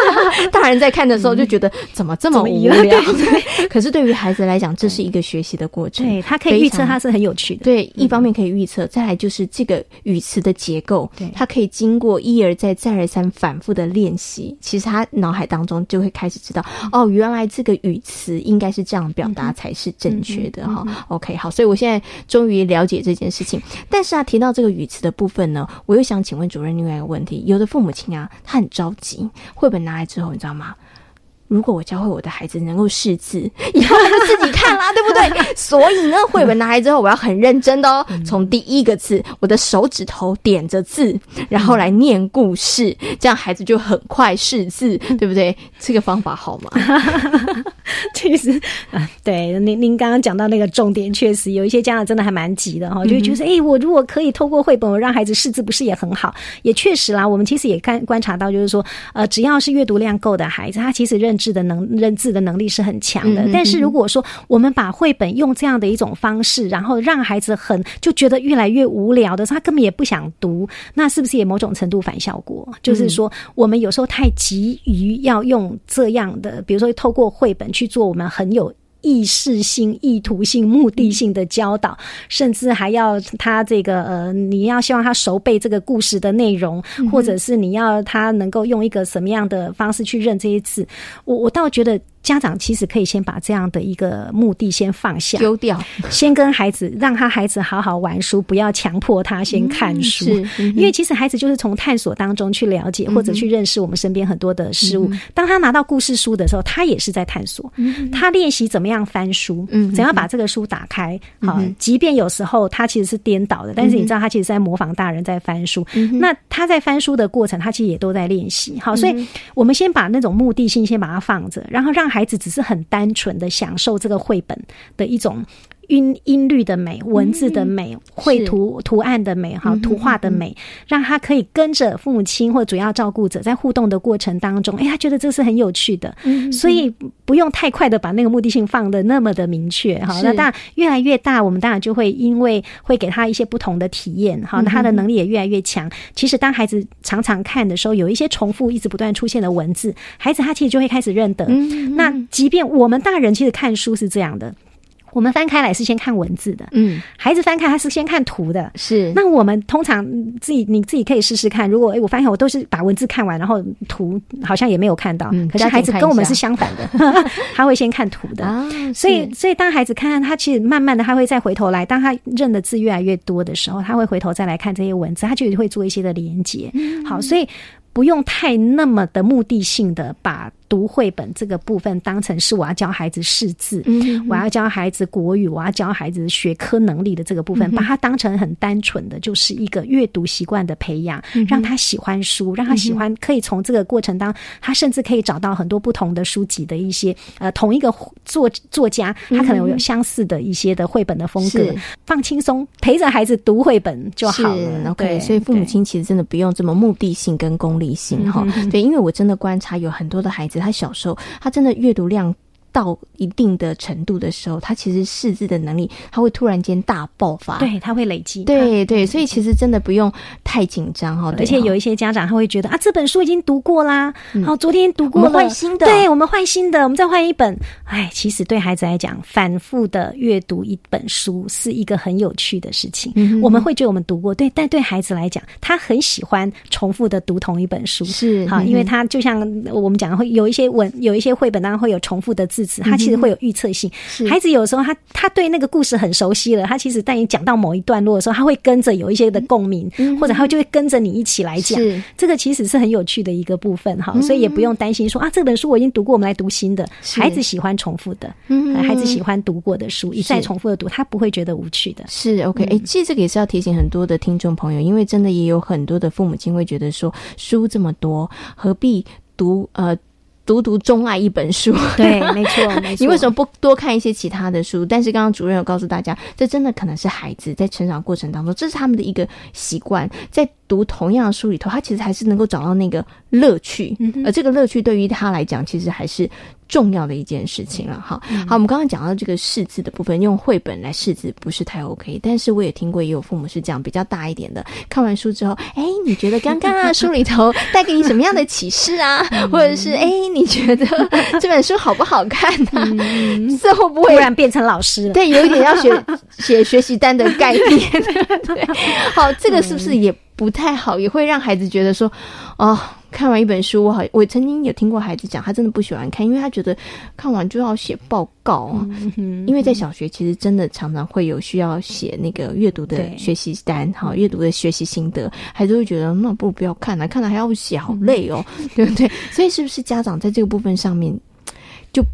大人在看的时候就觉得怎么这么无聊？可是对于孩子来讲，这是一个学习的过程，对他可以预测，他是很有趣的。对，一方面可以预测，再来就是这个语词的结构，对，他可以经过一而再、再而三反复的练习，其实他脑海当中就会开始知道，哦，原来这个语词应该是这样表达才是正确的哈。OK，好，所以我现在终于了解这件事情。但是啊，提到这个语词的部分呢，我又想请问主任另外一个问题：有的父母亲啊，他很着急，绘本拿来之后，你知道吗？如果我教会我的孩子能够识字，以后他就自己看啦，对不对？所以呢，绘本拿来之后，我要很认真的哦，从第一个字，我的手指头点着字，然后来念故事，这样孩子就很快识字，对不对？这个方法好吗？其实，啊，对，您您刚刚讲到那个重点，确实有一些家长真的还蛮急的哈，就觉得，哎，我如果可以透过绘本，我让孩子识字，不是也很好？也确实啦，我们其实也看观察到，就是说，呃，只要是阅读量够的孩子，他其实认知的能认字的能力是很强的。但是如果说我们把绘本用这样的一种方式，然后让孩子很就觉得越来越无聊的时候，他根本也不想读，那是不是也某种程度反效果？就是说，我们有时候太急于要用这样的，比如说透过绘本去做我们很有。意识性、意图性、目的性的教导，甚至还要他这个呃，你要希望他熟背这个故事的内容，或者是你要他能够用一个什么样的方式去认这些字，我我倒觉得。家长其实可以先把这样的一个目的先放下，丢掉，先跟孩子让他孩子好好玩书，不要强迫他先看书。因为其实孩子就是从探索当中去了解或者去认识我们身边很多的事物。当他拿到故事书的时候，他也是在探索。他练习怎么样翻书，怎样把这个书打开。好，即便有时候他其实是颠倒的，但是你知道他其实在模仿大人在翻书。那他在翻书的过程，他其实也都在练习。好，所以我们先把那种目的性先把它放着，然后让。孩子只是很单纯的享受这个绘本的一种。音音律的美，文字的美，绘图图案的美，哈，图画的美，让他可以跟着父母亲或主要照顾者在互动的过程当中，哎，他觉得这是很有趣的，所以不用太快的把那个目的性放的那么的明确，哈。那当然越来越大，我们当然就会因为会给他一些不同的体验，哈，那他的能力也越来越强。其实当孩子常常看的时候，有一些重复一直不断出现的文字，孩子他其实就会开始认得。那即便我们大人其实看书是这样的。我们翻开来是先看文字的，嗯，孩子翻开他是先看图的，是。那我们通常自己你自己可以试试看，如果哎我发现我都是把文字看完，然后图好像也没有看到，可是孩子跟我们是相反的，他会先看图的，所以所以当孩子看看他其实慢慢的他会再回头来，当他认的字越来越多的时候，他会回头再来看这些文字，他就会做一些的连接。好，所以不用太那么的目的性的把。读绘本这个部分当成是我要教孩子识字，我要教孩子国语，我要教孩子学科能力的这个部分，把它当成很单纯的，就是一个阅读习惯的培养，让他喜欢书，让他喜欢，可以从这个过程当，他甚至可以找到很多不同的书籍的一些呃同一个作作家，他可能有相似的一些的绘本的风格，放轻松，陪着孩子读绘本就好了。OK，所以父母亲其实真的不用这么目的性跟功利性哈。对，因为我真的观察有很多的孩子。他小时候，他真的阅读量。到一定的程度的时候，他其实识字的能力，他会突然间大爆发。对，他会累积。对对，所以其实真的不用太紧张哈。而且有一些家长他会觉得啊，这本书已经读过啦，好，昨天读过了，换新的。对，我们换新的，我们再换一本。哎，其实对孩子来讲，反复的阅读一本书是一个很有趣的事情。我们会觉得我们读过，对，但对孩子来讲，他很喜欢重复的读同一本书。是好，因为他就像我们讲的，会有一些文，有一些绘本当然会有重复的字。词，它其实会有预测性。孩子有时候他他对那个故事很熟悉了，他其实在你讲到某一段落的时候，他会跟着有一些的共鸣，或者他就会跟着你一起来讲。这个其实是很有趣的一个部分哈，所以也不用担心说啊，这本书我已经读过，我们来读新的。孩子喜欢重复的，孩子喜欢读过的书，一再重复的读，他不会觉得无趣的。是 OK，哎，其实这个也是要提醒很多的听众朋友，因为真的也有很多的父母亲会觉得说，书这么多，何必读呃。独独钟爱一本书，对，没错，没错。你为什么不多看一些其他的书？但是刚刚主任有告诉大家，这真的可能是孩子在成长过程当中，这是他们的一个习惯，在读同样的书里头，他其实还是能够找到那个乐趣，而这个乐趣对于他来讲，其实还是。重要的一件事情了，哈，好，我们刚刚讲到这个识字的部分，用绘本来识字不是太 OK，但是我也听过也有父母是这样，比较大一点的，看完书之后，哎，你觉得刚刚啊书里头带给你什么样的启示啊？或者是哎，你觉得这本书好不好看呢？这会不会突然变成老师了？对，有一点要学写学习单的概念。对，好，这个是不是也不太好？也会让孩子觉得说，哦。看完一本书，我好，我曾经有听过孩子讲，他真的不喜欢看，因为他觉得看完就要写报告啊。因为在小学，其实真的常常会有需要写那个阅读的学习单，哈，阅读的学习心得，孩子会觉得那不如不要看了，看了还要写，好累哦，对不对？所以是不是家长在这个部分上面，就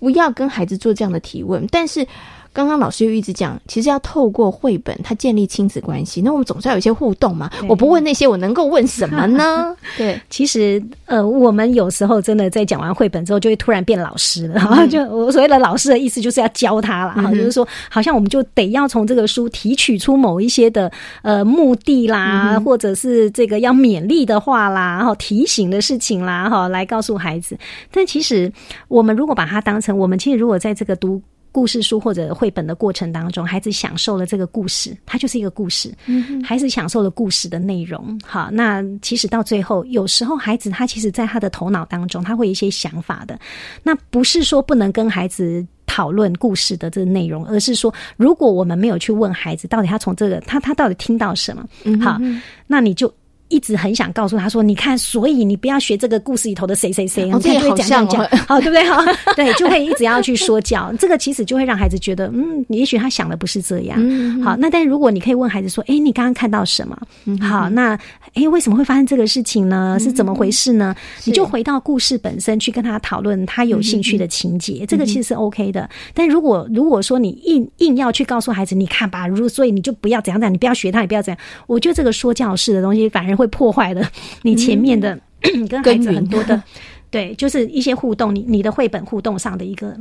不要跟孩子做这样的提问？但是。刚刚老师又一直讲，其实要透过绘本，它建立亲子关系。那我们总是要有一些互动嘛。我不问那些，我能够问什么呢？对，其实呃，我们有时候真的在讲完绘本之后，就会突然变老师了。哈，就我所谓的老师的意思，就是要教他了。哈，就是说，好像我们就得要从这个书提取出某一些的呃目的啦，或者是这个要勉励的话啦，然后提醒的事情啦，哈，来告诉孩子。但其实我们如果把它当成，我们其实如果在这个读。故事书或者绘本的过程当中，孩子享受了这个故事，它就是一个故事。嗯孩子享受了故事的内容。好，那其实到最后，有时候孩子他其实在他的头脑当中，他会有一些想法的。那不是说不能跟孩子讨论故事的这个内容，而是说，如果我们没有去问孩子，到底他从这个他他到底听到什么？好，那你就。一直很想告诉他说：“你看，所以你不要学这个故事里头的谁谁谁，你看就会讲讲讲，好 对不对？好，对，就会一直要去说教。这个其实就会让孩子觉得，嗯，也许他想的不是这样。好，那但如果你可以问孩子说：，哎，你刚刚看到什么？好，那哎，为什么会发生这个事情呢？是怎么回事呢？你就回到故事本身去跟他讨论他有兴趣的情节，这个其实是 OK 的。但如果如果说你硬硬要去告诉孩子，你看吧，如所以你就不要怎样怎样，你不要学他，你不要怎样。我觉得这个说教式的东西反而。会破坏了你前面的 跟孩子很多的，对，就是一些互动，你你的绘本互动上的一个。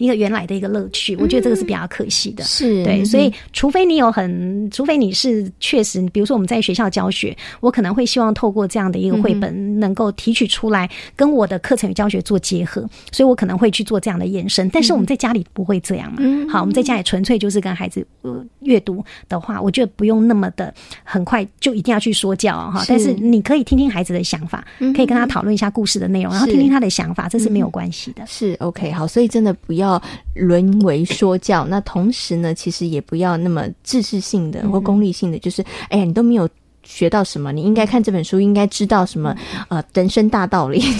一个原来的一个乐趣，我觉得这个是比较可惜的。是对，所以除非你有很，除非你是确实，比如说我们在学校教学，我可能会希望透过这样的一个绘本，能够提取出来跟我的课程与教学做结合，所以我可能会去做这样的延伸。但是我们在家里不会这样嘛？好，我们在家里纯粹就是跟孩子呃阅读的话，我觉得不用那么的很快就一定要去说教哈。但是你可以听听孩子的想法，可以跟他讨论一下故事的内容，然后听听他的想法，这是没有关系的。是 OK，好，所以真的不要。沦为说教，那同时呢，其实也不要那么知识性的或功利性的，就是哎呀，你都没有。学到什么？你应该看这本书，应该知道什么？呃，人生大道理。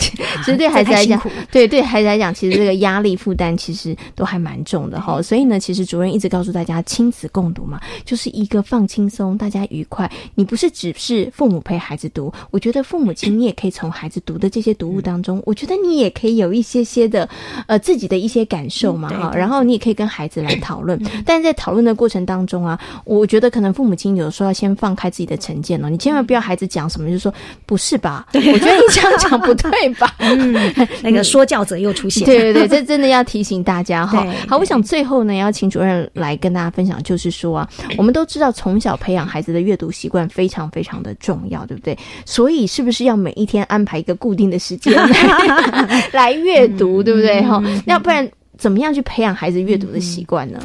其实对孩子来讲，对对孩子来讲，其实这个压力负担其实都还蛮重的哈。所以呢，其实主任一直告诉大家，亲子共读嘛，就是一个放轻松，大家愉快。你不是只是父母陪孩子读，我觉得父母亲你也可以从孩子读的这些读物当中，我觉得你也可以有一些些的呃自己的一些感受嘛哈。然后你也可以跟孩子来讨论。但是在讨论的过程当中啊，我觉得可能父母亲有时候要先放开自己的成见。你千万不要孩子讲什么就说不是吧？我觉得你这样讲不对吧？嗯，那个说教者又出现。对对对，这真的要提醒大家哈。好，我想最后呢，要请主任来跟大家分享，就是说啊，我们都知道从小培养孩子的阅读习惯非常非常的重要，对不对？所以是不是要每一天安排一个固定的时间来阅读，对不对？哈，要不然。怎么样去培养孩子阅读的习惯呢？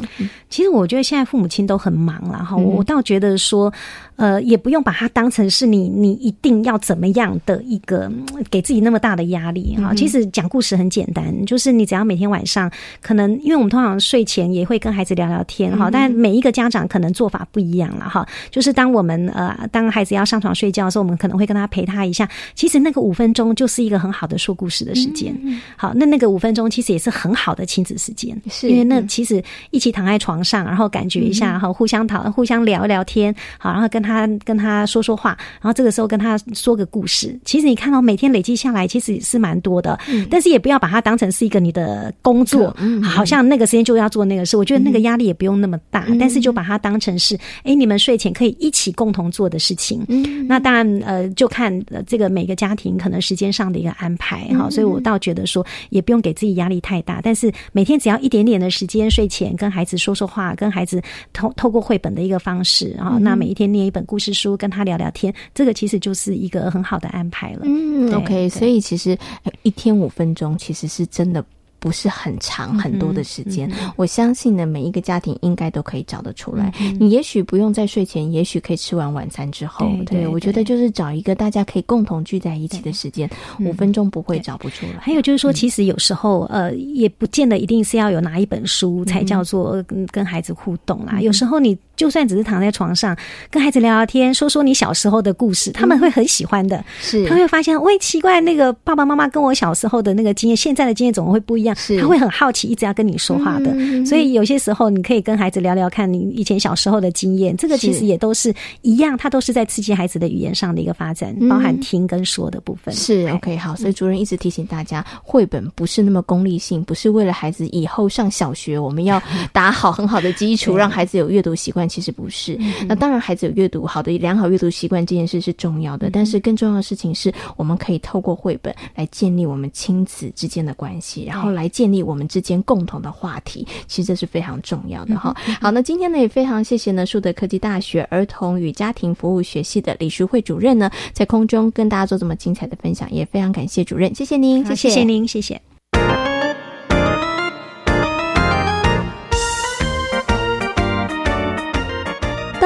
其实我觉得现在父母亲都很忙了哈，我倒觉得说。呃，也不用把它当成是你，你一定要怎么样的一个给自己那么大的压力哈。其实讲故事很简单，就是你只要每天晚上，可能因为我们通常睡前也会跟孩子聊聊天哈，但每一个家长可能做法不一样了哈。就是当我们呃，当孩子要上床睡觉的时候，我们可能会跟他陪他一下。其实那个五分钟就是一个很好的说故事的时间。好，那那个五分钟其实也是很好的亲子时间，是因为那其实一起躺在床上，然后感觉一下哈，互相讨互相聊一聊天，好，然后跟。他跟他说说话，然后这个时候跟他说个故事。其实你看到每天累积下来，其实是蛮多的。但是也不要把它当成是一个你的工作，好像那个时间就要做那个事。我觉得那个压力也不用那么大，但是就把它当成是，哎，你们睡前可以一起共同做的事情。那当然，呃，就看这个每个家庭可能时间上的一个安排哈。所以我倒觉得说，也不用给自己压力太大。但是每天只要一点点的时间，睡前跟孩子说说话，跟孩子透透过绘本的一个方式啊，那每一天念一。本故事书跟他聊聊天，这个其实就是一个很好的安排了。嗯，OK，所以其实一天五分钟其实是真的。不是很长很多的时间，我相信呢，每一个家庭应该都可以找得出来。你也许不用在睡前，也许可以吃完晚餐之后。对，我觉得就是找一个大家可以共同聚在一起的时间，五分钟不会找不出来。还有就是说，其实有时候呃，也不见得一定是要有拿一本书才叫做跟孩子互动啦。有时候你就算只是躺在床上跟孩子聊聊天，说说你小时候的故事，他们会很喜欢的。是，他会发现，喂，奇怪，那个爸爸妈妈跟我小时候的那个经验，现在的经验怎么会不一样？是，他会很好奇，一直要跟你说话的。所以有些时候，你可以跟孩子聊聊，看你以前小时候的经验。这个其实也都是一样，它都是在刺激孩子的语言上的一个发展，包含听跟说的部分。是 OK 好，所以主任一直提醒大家，绘本不是那么功利性，不是为了孩子以后上小学我们要打好很好的基础，让孩子有阅读习惯。其实不是。那当然，孩子有阅读好的良好阅读习惯这件事是重要的，但是更重要的事情是，我们可以透过绘本来建立我们亲子之间的关系，然后来建立。我们之间共同的话题，其实这是非常重要的哈。好，那今天呢也非常谢谢呢树德科技大学儿童与家庭服务学系的李淑慧主任呢，在空中跟大家做这么精彩的分享，也非常感谢主任，谢谢您，谢谢您，谢谢。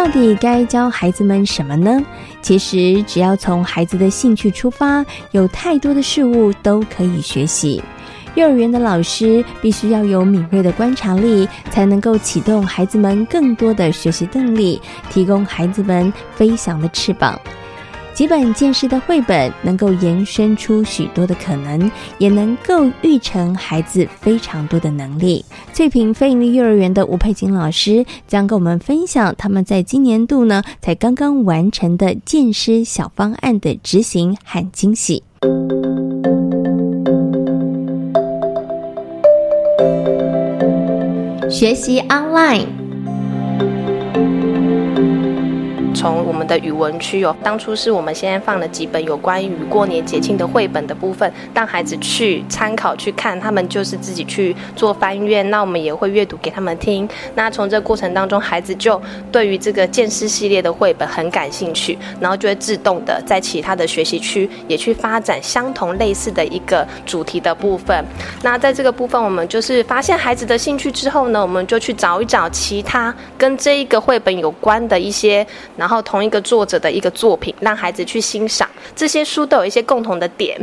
到底该教孩子们什么呢？其实只要从孩子的兴趣出发，有太多的事物都可以学习。幼儿园的老师必须要有敏锐的观察力，才能够启动孩子们更多的学习动力，提供孩子们飞翔的翅膀。几本见识的绘本能够延伸出许多的可能，也能够育成孩子非常多的能力。翠屏非营利幼儿园的吴佩锦老师将跟我们分享他们在今年度呢才刚刚完成的见识小方案的执行和惊喜。学习 online。从我们的语文区哦，当初是我们先放了几本有关于过年节庆的绘本的部分，让孩子去参考去看，他们就是自己去做翻阅。那我们也会阅读给他们听。那从这过程当中，孩子就对于这个剑师系列的绘本很感兴趣，然后就会自动的在其他的学习区也去发展相同类似的一个主题的部分。那在这个部分，我们就是发现孩子的兴趣之后呢，我们就去找一找其他跟这一个绘本有关的一些，然后。同一个作者的一个作品，让孩子去欣赏。这些书都有一些共同的点，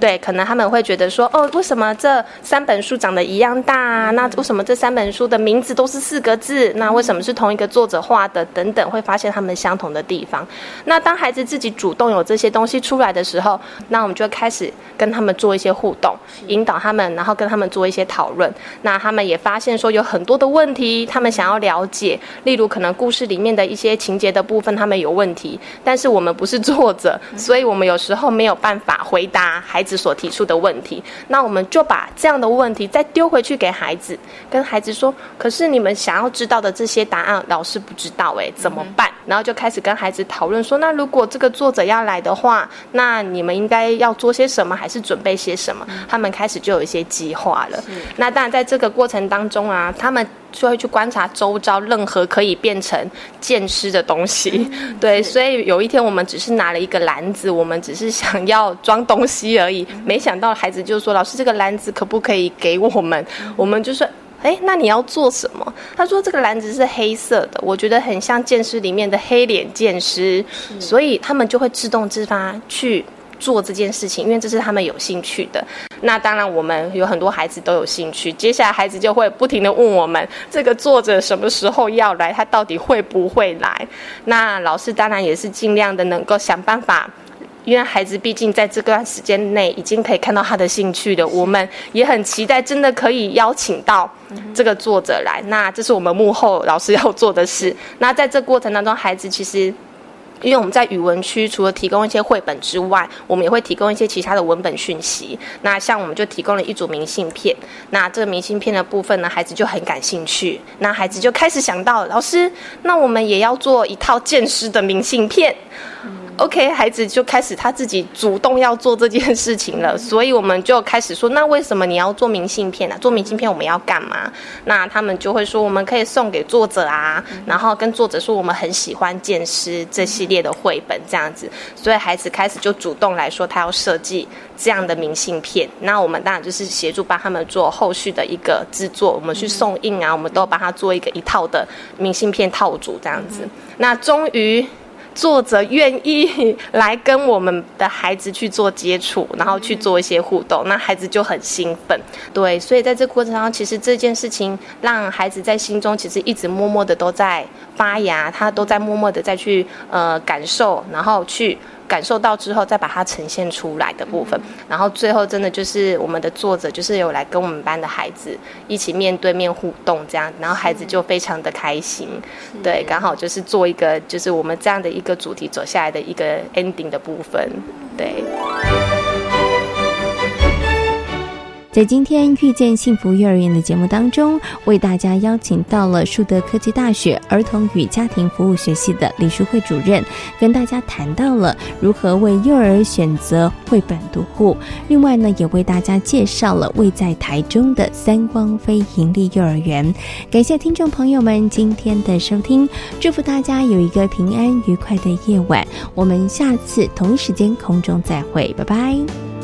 对，可能他们会觉得说，哦，为什么这三本书长得一样大？那为什么这三本书的名字都是四个字？那为什么是同一个作者画的？等等，会发现他们相同的地方。那当孩子自己主动有这些东西出来的时候，那我们就开始跟他们做一些互动，引导他们，然后跟他们做一些讨论。那他们也发现说，有很多的问题，他们想要了解，例如可能故事里面的一些情节的部分，他们有问题，但是我们不是作者，所以我们。有时候没有办法回答孩子所提出的问题，那我们就把这样的问题再丢回去给孩子，跟孩子说：“可是你们想要知道的这些答案，老师不知道，诶，怎么办？”然后就开始跟孩子讨论说：“那如果这个作者要来的话，那你们应该要做些什么，还是准备些什么？”他们开始就有一些计划了。那当然，在这个过程当中啊，他们。就会去观察周遭任何可以变成剑师的东西。对，所以有一天我们只是拿了一个篮子，我们只是想要装东西而已，没想到孩子就说：“老师，这个篮子可不可以给我们？”我们就说。哎，那你要做什么？他说这个篮子是黑色的，我觉得很像剑师里面的黑脸剑师，所以他们就会自动自发去做这件事情，因为这是他们有兴趣的。那当然，我们有很多孩子都有兴趣，接下来孩子就会不停的问我们，这个作者什么时候要来？他到底会不会来？那老师当然也是尽量的能够想办法。因为孩子毕竟在这段时间内已经可以看到他的兴趣了，我们也很期待，真的可以邀请到这个作者来。那这是我们幕后老师要做的事。那在这过程当中，孩子其实，因为我们在语文区除了提供一些绘本之外，我们也会提供一些其他的文本讯息。那像我们就提供了一组明信片。那这个明信片的部分呢，孩子就很感兴趣。那孩子就开始想到，老师，那我们也要做一套见识的明信片。OK，孩子就开始他自己主动要做这件事情了，所以我们就开始说，那为什么你要做明信片呢？做明信片我们要干嘛？那他们就会说，我们可以送给作者啊，然后跟作者说我们很喜欢剑师这系列的绘本这样子，所以孩子开始就主动来说他要设计这样的明信片。那我们当然就是协助帮他们做后续的一个制作，我们去送印啊，我们都帮他做一个一套的明信片套组这样子。那终于。作者愿意来跟我们的孩子去做接触，然后去做一些互动，那孩子就很兴奋。对，所以在这过程中，其实这件事情让孩子在心中其实一直默默的都在发芽，他都在默默的再去呃感受，然后去。感受到之后，再把它呈现出来的部分，然后最后真的就是我们的作者，就是有来跟我们班的孩子一起面对面互动这样，然后孩子就非常的开心，对，刚好就是做一个就是我们这样的一个主题走下来的一个 ending 的部分，对。在今天遇见幸福幼儿园的节目当中，为大家邀请到了树德科技大学儿童与家庭服务学系的李淑慧主任，跟大家谈到了如何为幼儿选择绘本读物。另外呢，也为大家介绍了位在台中的三光非营利幼儿园。感谢听众朋友们今天的收听，祝福大家有一个平安愉快的夜晚。我们下次同一时间空中再会，拜拜。